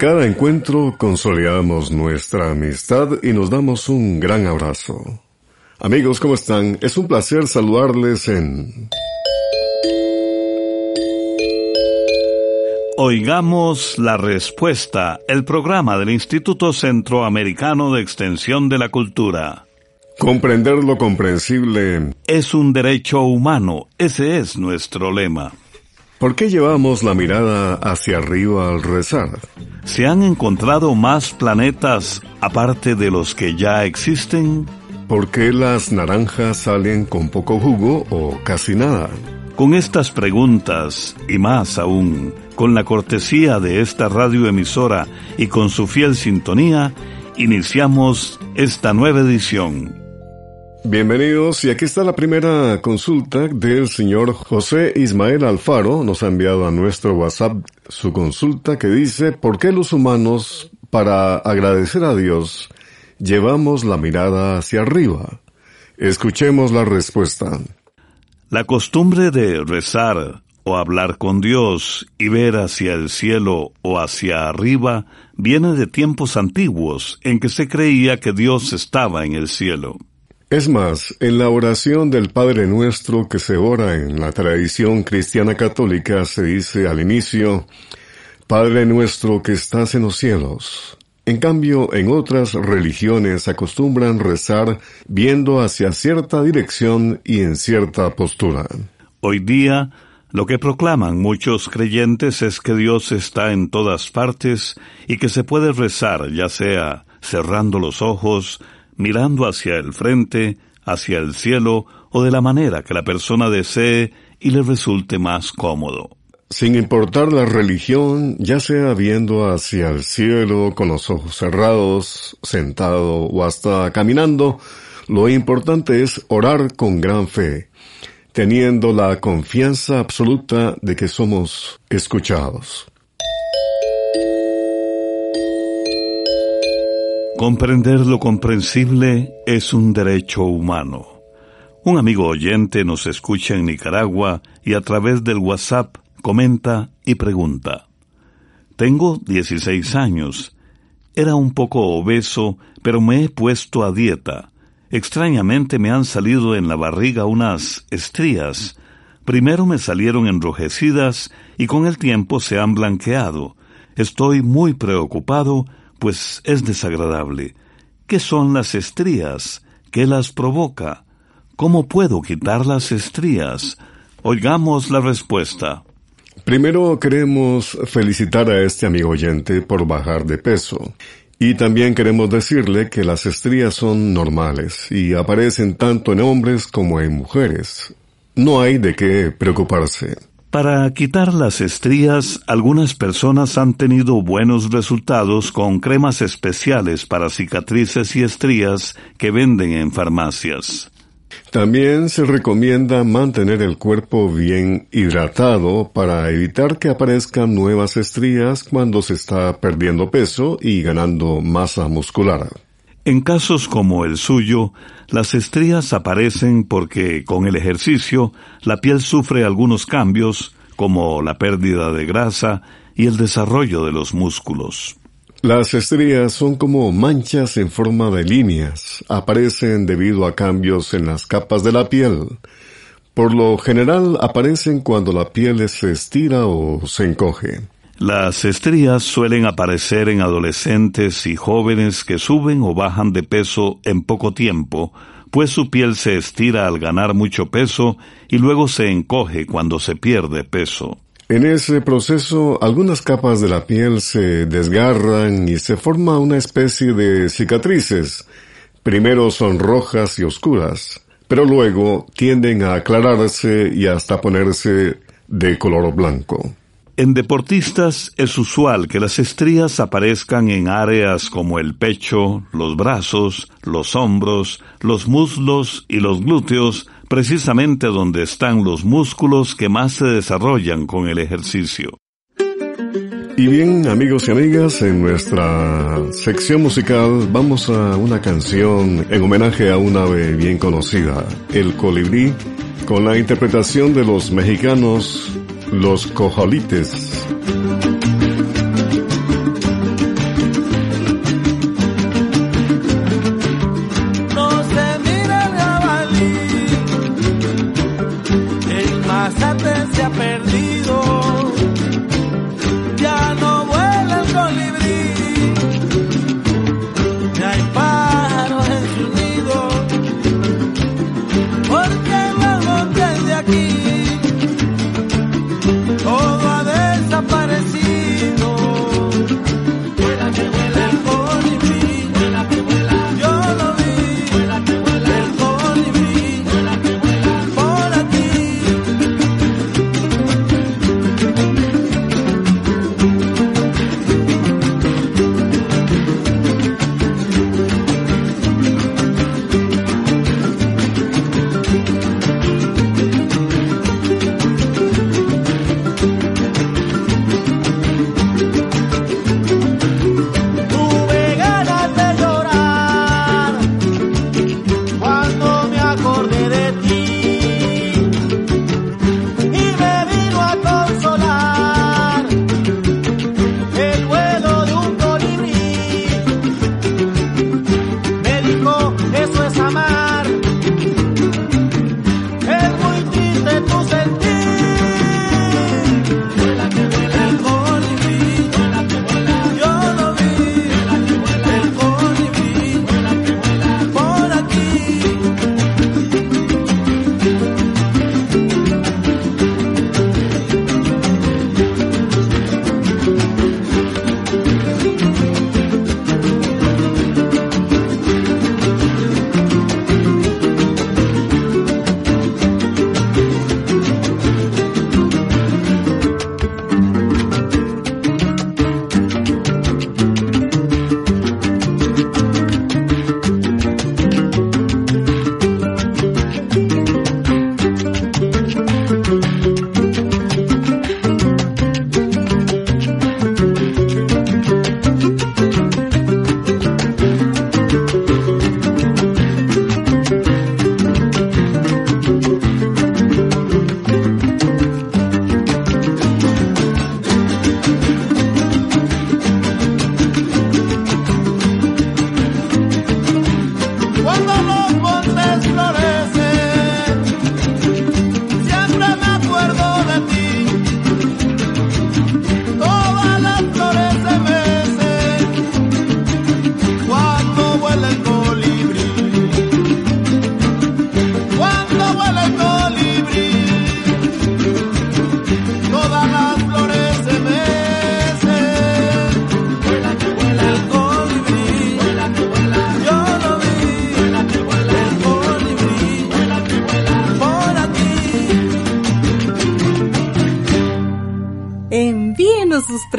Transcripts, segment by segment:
Cada encuentro consolidamos nuestra amistad y nos damos un gran abrazo. Amigos, ¿cómo están? Es un placer saludarles en... Oigamos la respuesta, el programa del Instituto Centroamericano de Extensión de la Cultura. Comprender lo comprensible es un derecho humano, ese es nuestro lema. ¿Por qué llevamos la mirada hacia arriba al rezar? ¿Se han encontrado más planetas aparte de los que ya existen? ¿Por qué las naranjas salen con poco jugo o casi nada? Con estas preguntas y más aún, con la cortesía de esta radioemisora y con su fiel sintonía, iniciamos esta nueva edición Bienvenidos y aquí está la primera consulta del señor José Ismael Alfaro. Nos ha enviado a nuestro WhatsApp su consulta que dice, ¿por qué los humanos, para agradecer a Dios, llevamos la mirada hacia arriba? Escuchemos la respuesta. La costumbre de rezar o hablar con Dios y ver hacia el cielo o hacia arriba viene de tiempos antiguos en que se creía que Dios estaba en el cielo. Es más, en la oración del Padre Nuestro que se ora en la tradición cristiana católica se dice al inicio, Padre Nuestro que estás en los cielos. En cambio, en otras religiones acostumbran rezar viendo hacia cierta dirección y en cierta postura. Hoy día, lo que proclaman muchos creyentes es que Dios está en todas partes y que se puede rezar ya sea cerrando los ojos, mirando hacia el frente, hacia el cielo o de la manera que la persona desee y le resulte más cómodo. Sin importar la religión, ya sea viendo hacia el cielo con los ojos cerrados, sentado o hasta caminando, lo importante es orar con gran fe, teniendo la confianza absoluta de que somos escuchados. Comprender lo comprensible es un derecho humano. Un amigo oyente nos escucha en Nicaragua y a través del WhatsApp comenta y pregunta. Tengo 16 años. Era un poco obeso, pero me he puesto a dieta. Extrañamente me han salido en la barriga unas estrías. Primero me salieron enrojecidas y con el tiempo se han blanqueado. Estoy muy preocupado pues es desagradable. ¿Qué son las estrías? ¿Qué las provoca? ¿Cómo puedo quitar las estrías? Oigamos la respuesta. Primero queremos felicitar a este amigo oyente por bajar de peso. Y también queremos decirle que las estrías son normales y aparecen tanto en hombres como en mujeres. No hay de qué preocuparse. Para quitar las estrías, algunas personas han tenido buenos resultados con cremas especiales para cicatrices y estrías que venden en farmacias. También se recomienda mantener el cuerpo bien hidratado para evitar que aparezcan nuevas estrías cuando se está perdiendo peso y ganando masa muscular. En casos como el suyo, las estrías aparecen porque con el ejercicio la piel sufre algunos cambios como la pérdida de grasa y el desarrollo de los músculos. Las estrías son como manchas en forma de líneas. Aparecen debido a cambios en las capas de la piel. Por lo general aparecen cuando la piel se estira o se encoge. Las estrías suelen aparecer en adolescentes y jóvenes que suben o bajan de peso en poco tiempo, pues su piel se estira al ganar mucho peso y luego se encoge cuando se pierde peso. En ese proceso, algunas capas de la piel se desgarran y se forma una especie de cicatrices. Primero son rojas y oscuras, pero luego tienden a aclararse y hasta ponerse de color blanco. En deportistas es usual que las estrías aparezcan en áreas como el pecho, los brazos, los hombros, los muslos y los glúteos, precisamente donde están los músculos que más se desarrollan con el ejercicio. Y bien, amigos y amigas, en nuestra sección musical vamos a una canción en homenaje a una ave bien conocida, el colibrí, con la interpretación de los mexicanos los cojolites.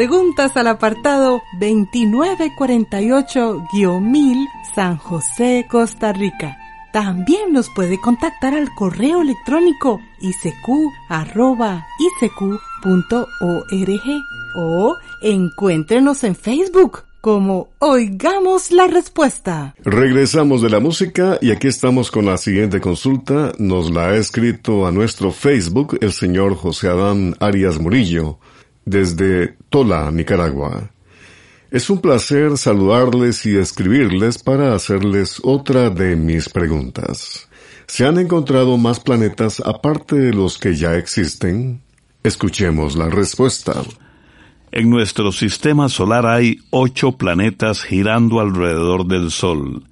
Preguntas al apartado 2948-1000 San José, Costa Rica. También nos puede contactar al correo electrónico isq.org o encuéntrenos en Facebook como Oigamos la Respuesta. Regresamos de la música y aquí estamos con la siguiente consulta. Nos la ha escrito a nuestro Facebook el señor José Adán Arias Murillo, desde Tola, Nicaragua. Es un placer saludarles y escribirles para hacerles otra de mis preguntas. ¿Se han encontrado más planetas aparte de los que ya existen? Escuchemos la respuesta. En nuestro sistema solar hay ocho planetas girando alrededor del Sol.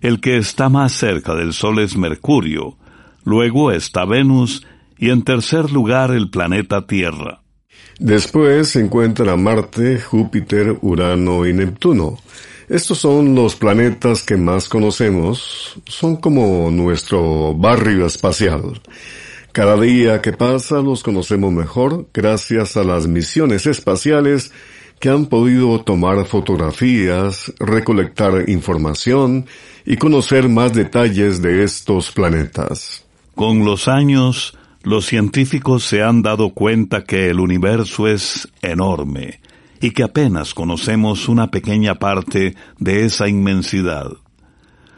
El que está más cerca del Sol es Mercurio, luego está Venus y en tercer lugar el planeta Tierra. Después se encuentran Marte, Júpiter, Urano y Neptuno. Estos son los planetas que más conocemos, son como nuestro barrio espacial. Cada día que pasa los conocemos mejor gracias a las misiones espaciales que han podido tomar fotografías, recolectar información y conocer más detalles de estos planetas. Con los años, los científicos se han dado cuenta que el universo es enorme y que apenas conocemos una pequeña parte de esa inmensidad.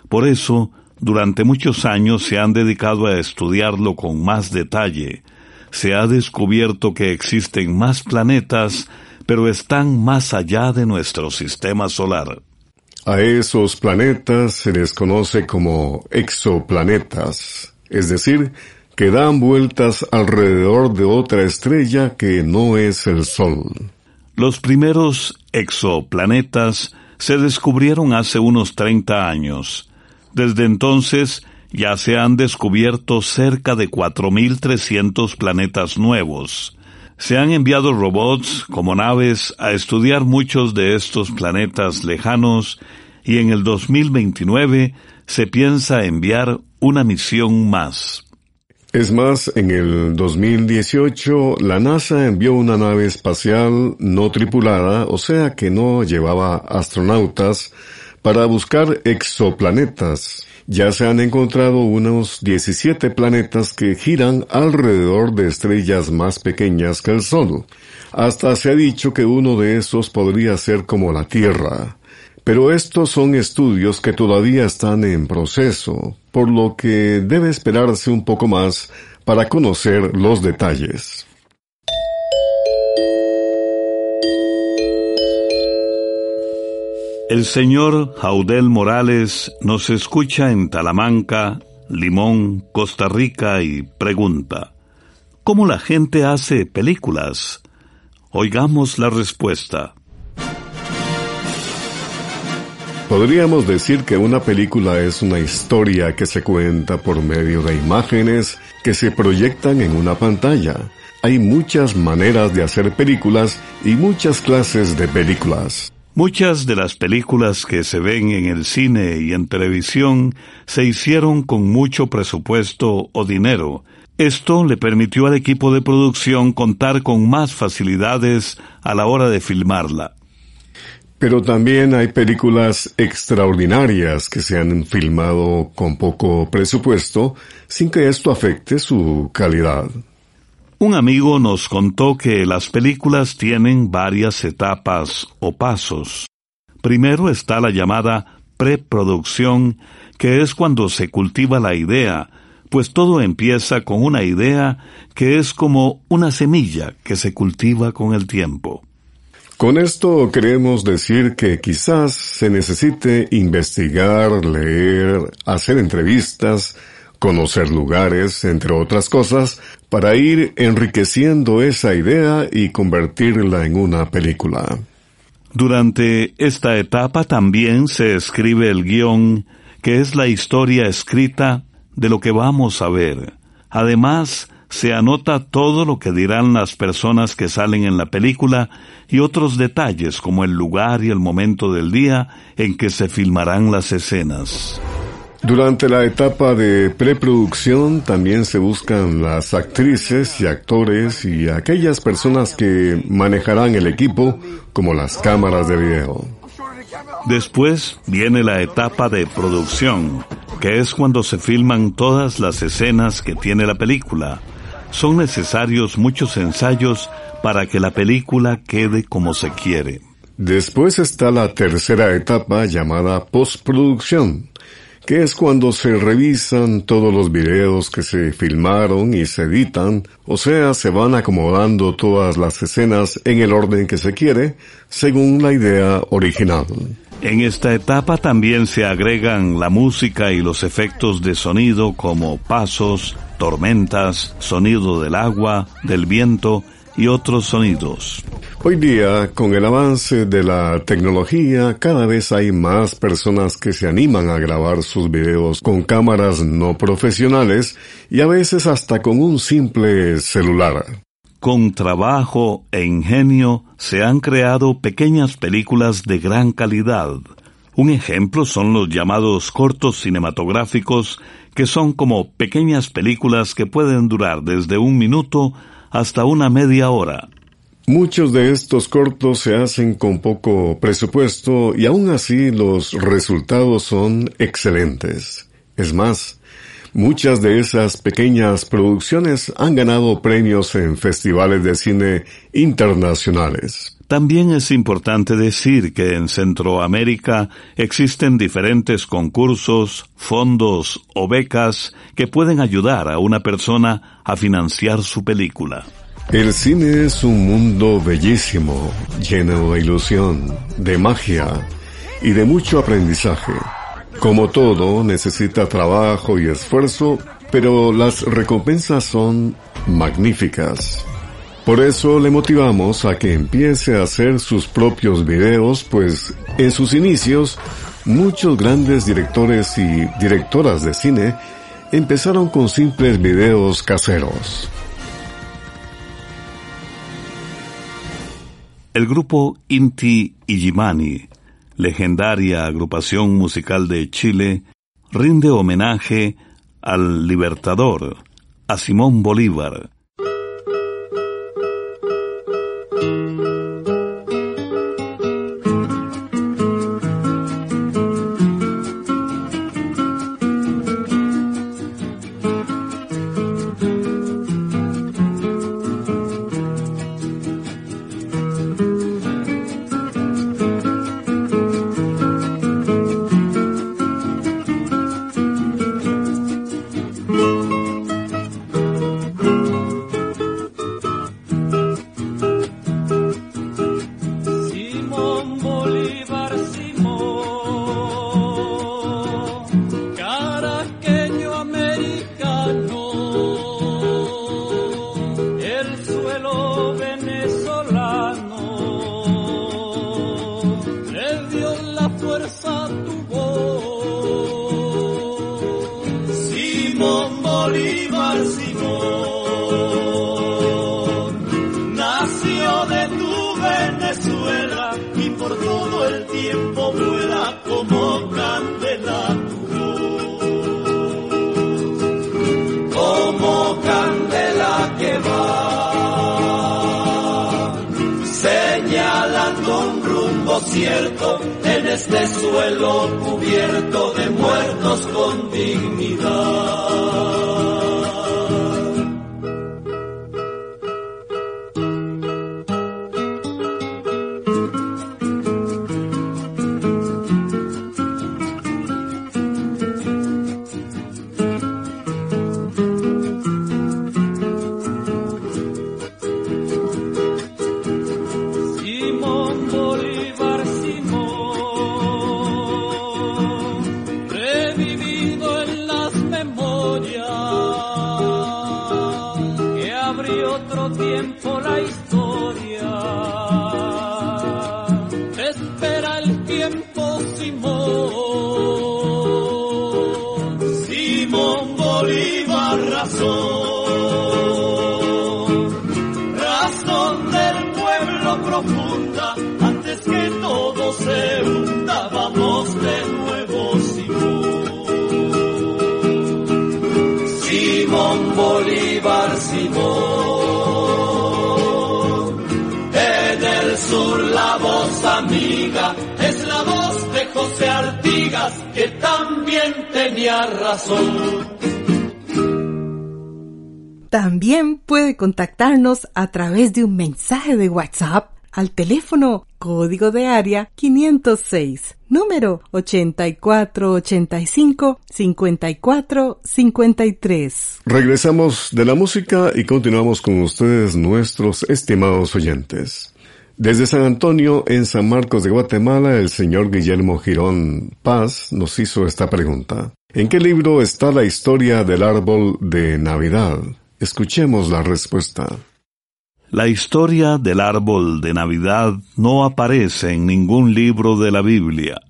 Por eso, durante muchos años se han dedicado a estudiarlo con más detalle. Se ha descubierto que existen más planetas, pero están más allá de nuestro sistema solar. A esos planetas se les conoce como exoplanetas, es decir, que dan vueltas alrededor de otra estrella que no es el Sol. Los primeros exoplanetas se descubrieron hace unos 30 años. Desde entonces ya se han descubierto cerca de 4.300 planetas nuevos. Se han enviado robots como naves a estudiar muchos de estos planetas lejanos y en el 2029 se piensa enviar una misión más. Es más, en el 2018 la NASA envió una nave espacial no tripulada, o sea que no llevaba astronautas, para buscar exoplanetas. Ya se han encontrado unos 17 planetas que giran alrededor de estrellas más pequeñas que el Sol. Hasta se ha dicho que uno de esos podría ser como la Tierra. Pero estos son estudios que todavía están en proceso, por lo que debe esperarse un poco más para conocer los detalles. El señor Jaudel Morales nos escucha en Talamanca, Limón, Costa Rica y pregunta, ¿cómo la gente hace películas? Oigamos la respuesta. Podríamos decir que una película es una historia que se cuenta por medio de imágenes que se proyectan en una pantalla. Hay muchas maneras de hacer películas y muchas clases de películas. Muchas de las películas que se ven en el cine y en televisión se hicieron con mucho presupuesto o dinero. Esto le permitió al equipo de producción contar con más facilidades a la hora de filmarla. Pero también hay películas extraordinarias que se han filmado con poco presupuesto sin que esto afecte su calidad. Un amigo nos contó que las películas tienen varias etapas o pasos. Primero está la llamada preproducción, que es cuando se cultiva la idea, pues todo empieza con una idea que es como una semilla que se cultiva con el tiempo. Con esto queremos decir que quizás se necesite investigar, leer, hacer entrevistas, conocer lugares, entre otras cosas, para ir enriqueciendo esa idea y convertirla en una película. Durante esta etapa también se escribe el guion, que es la historia escrita de lo que vamos a ver. Además, se anota todo lo que dirán las personas que salen en la película y otros detalles como el lugar y el momento del día en que se filmarán las escenas. Durante la etapa de preproducción también se buscan las actrices y actores y aquellas personas que manejarán el equipo como las cámaras de video. Después viene la etapa de producción, que es cuando se filman todas las escenas que tiene la película. Son necesarios muchos ensayos para que la película quede como se quiere. Después está la tercera etapa llamada postproducción, que es cuando se revisan todos los videos que se filmaron y se editan, o sea, se van acomodando todas las escenas en el orden que se quiere, según la idea original. En esta etapa también se agregan la música y los efectos de sonido como pasos, tormentas, sonido del agua, del viento y otros sonidos. Hoy día, con el avance de la tecnología, cada vez hay más personas que se animan a grabar sus videos con cámaras no profesionales y a veces hasta con un simple celular. Con trabajo e ingenio se han creado pequeñas películas de gran calidad. Un ejemplo son los llamados cortos cinematográficos, que son como pequeñas películas que pueden durar desde un minuto hasta una media hora. Muchos de estos cortos se hacen con poco presupuesto y aún así los resultados son excelentes. Es más, muchas de esas pequeñas producciones han ganado premios en festivales de cine internacionales. También es importante decir que en Centroamérica existen diferentes concursos, fondos o becas que pueden ayudar a una persona a financiar su película. El cine es un mundo bellísimo, lleno de ilusión, de magia y de mucho aprendizaje. Como todo, necesita trabajo y esfuerzo, pero las recompensas son magníficas. Por eso le motivamos a que empiece a hacer sus propios videos, pues en sus inicios muchos grandes directores y directoras de cine empezaron con simples videos caseros. El grupo Inti Illimani, legendaria agrupación musical de Chile, rinde homenaje al Libertador, a Simón Bolívar, cierto en este suelo cubierto de muertos con dignidad. Que también tenía razón. También puede contactarnos a través de un mensaje de WhatsApp al teléfono código de área 506, número 8485-5453. Regresamos de la música y continuamos con ustedes, nuestros estimados oyentes. Desde San Antonio, en San Marcos de Guatemala, el señor Guillermo Girón Paz nos hizo esta pregunta. ¿En qué libro está la historia del árbol de Navidad? Escuchemos la respuesta. La historia del árbol de Navidad no aparece en ningún libro de la Biblia.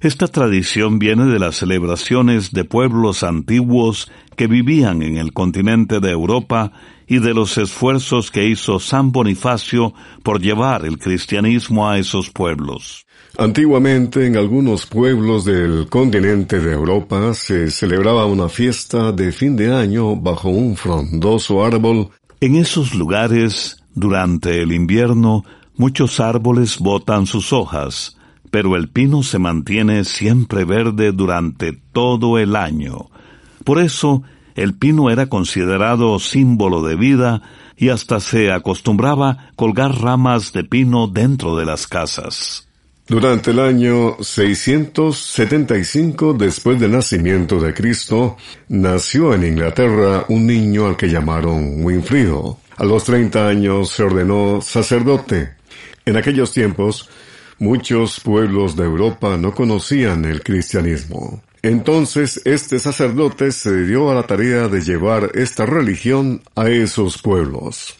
Esta tradición viene de las celebraciones de pueblos antiguos que vivían en el continente de Europa y de los esfuerzos que hizo San Bonifacio por llevar el cristianismo a esos pueblos. Antiguamente en algunos pueblos del continente de Europa se celebraba una fiesta de fin de año bajo un frondoso árbol en esos lugares, durante el invierno, muchos árboles botan sus hojas, pero el pino se mantiene siempre verde durante todo el año. Por eso, el pino era considerado símbolo de vida y hasta se acostumbraba colgar ramas de pino dentro de las casas. Durante el año 675 después del nacimiento de Cristo, nació en Inglaterra un niño al que llamaron Winfrido. A los 30 años se ordenó sacerdote. En aquellos tiempos, muchos pueblos de Europa no conocían el cristianismo. Entonces este sacerdote se dio a la tarea de llevar esta religión a esos pueblos.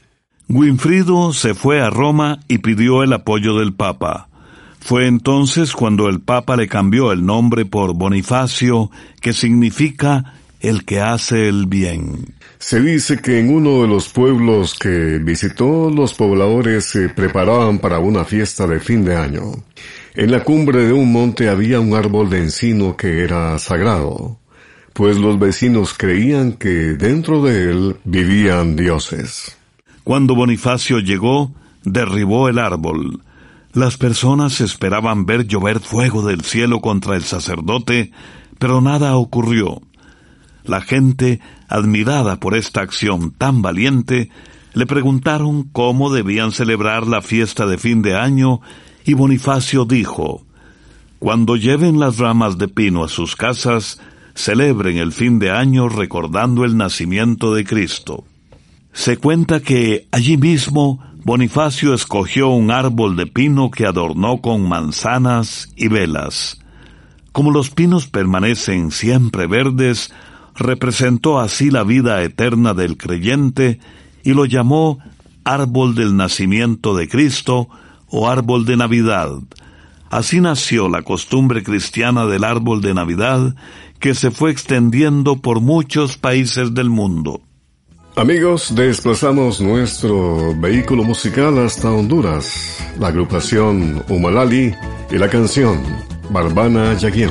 Winfrido se fue a Roma y pidió el apoyo del Papa. Fue entonces cuando el Papa le cambió el nombre por Bonifacio, que significa el que hace el bien. Se dice que en uno de los pueblos que visitó los pobladores se preparaban para una fiesta de fin de año. En la cumbre de un monte había un árbol de encino que era sagrado, pues los vecinos creían que dentro de él vivían dioses. Cuando Bonifacio llegó, derribó el árbol, las personas esperaban ver llover fuego del cielo contra el sacerdote, pero nada ocurrió. La gente, admirada por esta acción tan valiente, le preguntaron cómo debían celebrar la fiesta de fin de año y Bonifacio dijo, Cuando lleven las ramas de pino a sus casas, celebren el fin de año recordando el nacimiento de Cristo. Se cuenta que allí mismo Bonifacio escogió un árbol de pino que adornó con manzanas y velas. Como los pinos permanecen siempre verdes, representó así la vida eterna del creyente y lo llamó árbol del nacimiento de Cristo o árbol de Navidad. Así nació la costumbre cristiana del árbol de Navidad que se fue extendiendo por muchos países del mundo. Amigos, desplazamos nuestro vehículo musical hasta Honduras, la agrupación Humalali y la canción Barbana Yaguien.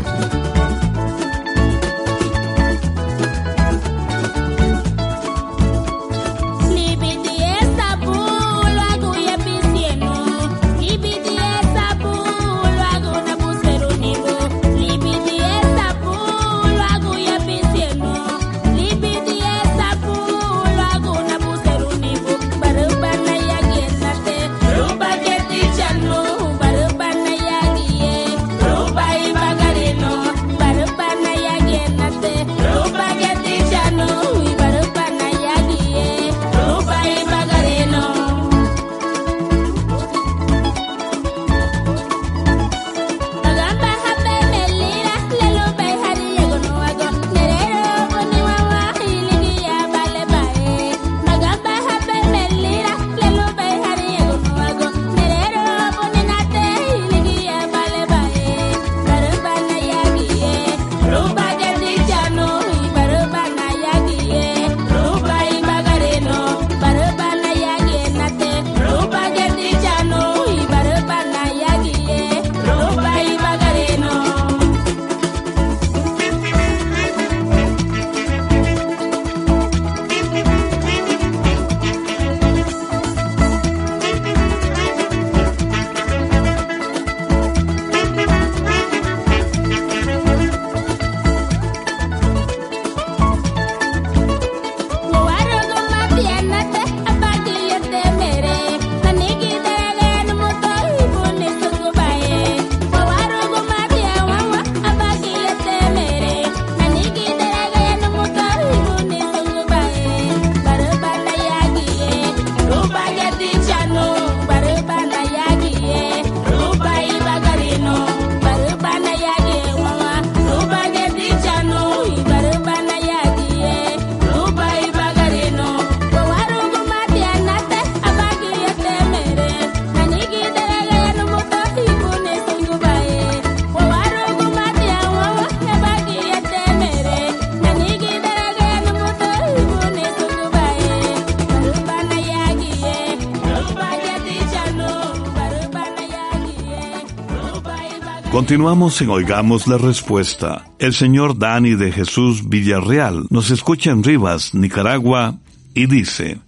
Continuamos en Oigamos la Respuesta. El señor Dani de Jesús Villarreal nos escucha en Rivas, Nicaragua, y dice,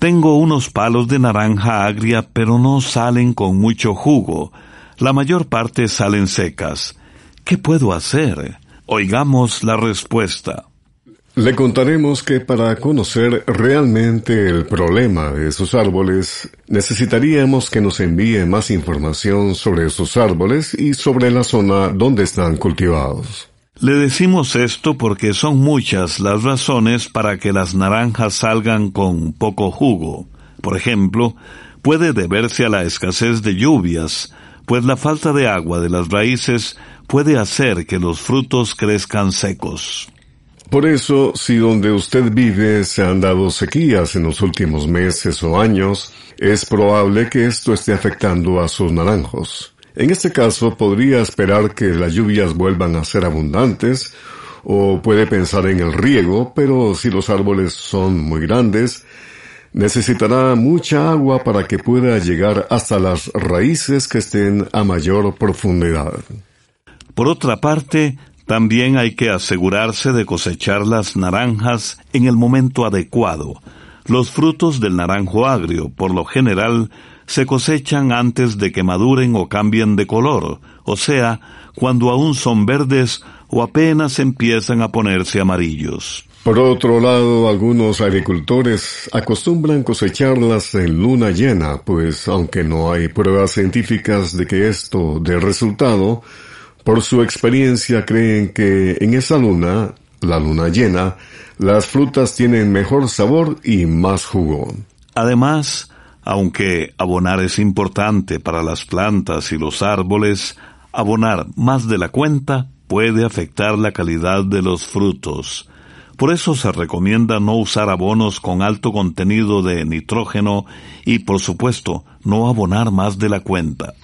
Tengo unos palos de naranja agria, pero no salen con mucho jugo. La mayor parte salen secas. ¿Qué puedo hacer? Oigamos la respuesta. Le contaremos que para conocer realmente el problema de esos árboles, necesitaríamos que nos envíe más información sobre esos árboles y sobre la zona donde están cultivados. Le decimos esto porque son muchas las razones para que las naranjas salgan con poco jugo. Por ejemplo, puede deberse a la escasez de lluvias, pues la falta de agua de las raíces puede hacer que los frutos crezcan secos. Por eso, si donde usted vive se han dado sequías en los últimos meses o años, es probable que esto esté afectando a sus naranjos. En este caso, podría esperar que las lluvias vuelvan a ser abundantes, o puede pensar en el riego, pero si los árboles son muy grandes, necesitará mucha agua para que pueda llegar hasta las raíces que estén a mayor profundidad. Por otra parte, también hay que asegurarse de cosechar las naranjas en el momento adecuado. Los frutos del naranjo agrio, por lo general, se cosechan antes de que maduren o cambien de color, o sea, cuando aún son verdes o apenas empiezan a ponerse amarillos. Por otro lado, algunos agricultores acostumbran cosecharlas en luna llena, pues aunque no hay pruebas científicas de que esto dé resultado, por su experiencia creen que en esa luna, la luna llena, las frutas tienen mejor sabor y más jugo. Además, aunque abonar es importante para las plantas y los árboles, abonar más de la cuenta puede afectar la calidad de los frutos. Por eso se recomienda no usar abonos con alto contenido de nitrógeno y, por supuesto, no abonar más de la cuenta.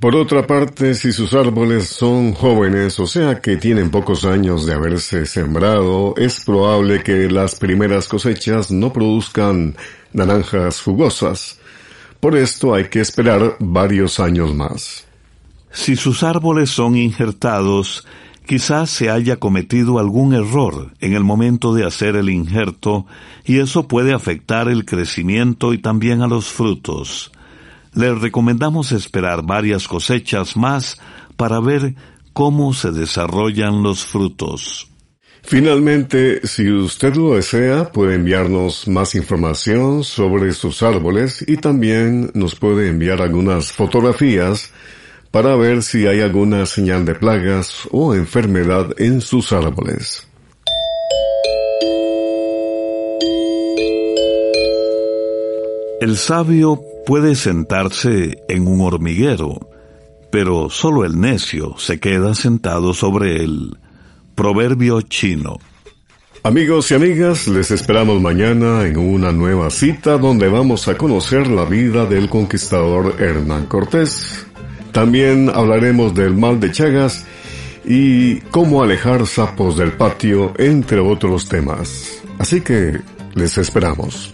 Por otra parte, si sus árboles son jóvenes, o sea que tienen pocos años de haberse sembrado, es probable que las primeras cosechas no produzcan naranjas jugosas. Por esto hay que esperar varios años más. Si sus árboles son injertados, quizás se haya cometido algún error en el momento de hacer el injerto y eso puede afectar el crecimiento y también a los frutos le recomendamos esperar varias cosechas más para ver cómo se desarrollan los frutos. Finalmente, si usted lo desea, puede enviarnos más información sobre sus árboles y también nos puede enviar algunas fotografías para ver si hay alguna señal de plagas o enfermedad en sus árboles. El sabio puede sentarse en un hormiguero, pero solo el necio se queda sentado sobre él. Proverbio chino. Amigos y amigas, les esperamos mañana en una nueva cita donde vamos a conocer la vida del conquistador Hernán Cortés. También hablaremos del mal de Chagas y cómo alejar sapos del patio, entre otros temas. Así que les esperamos.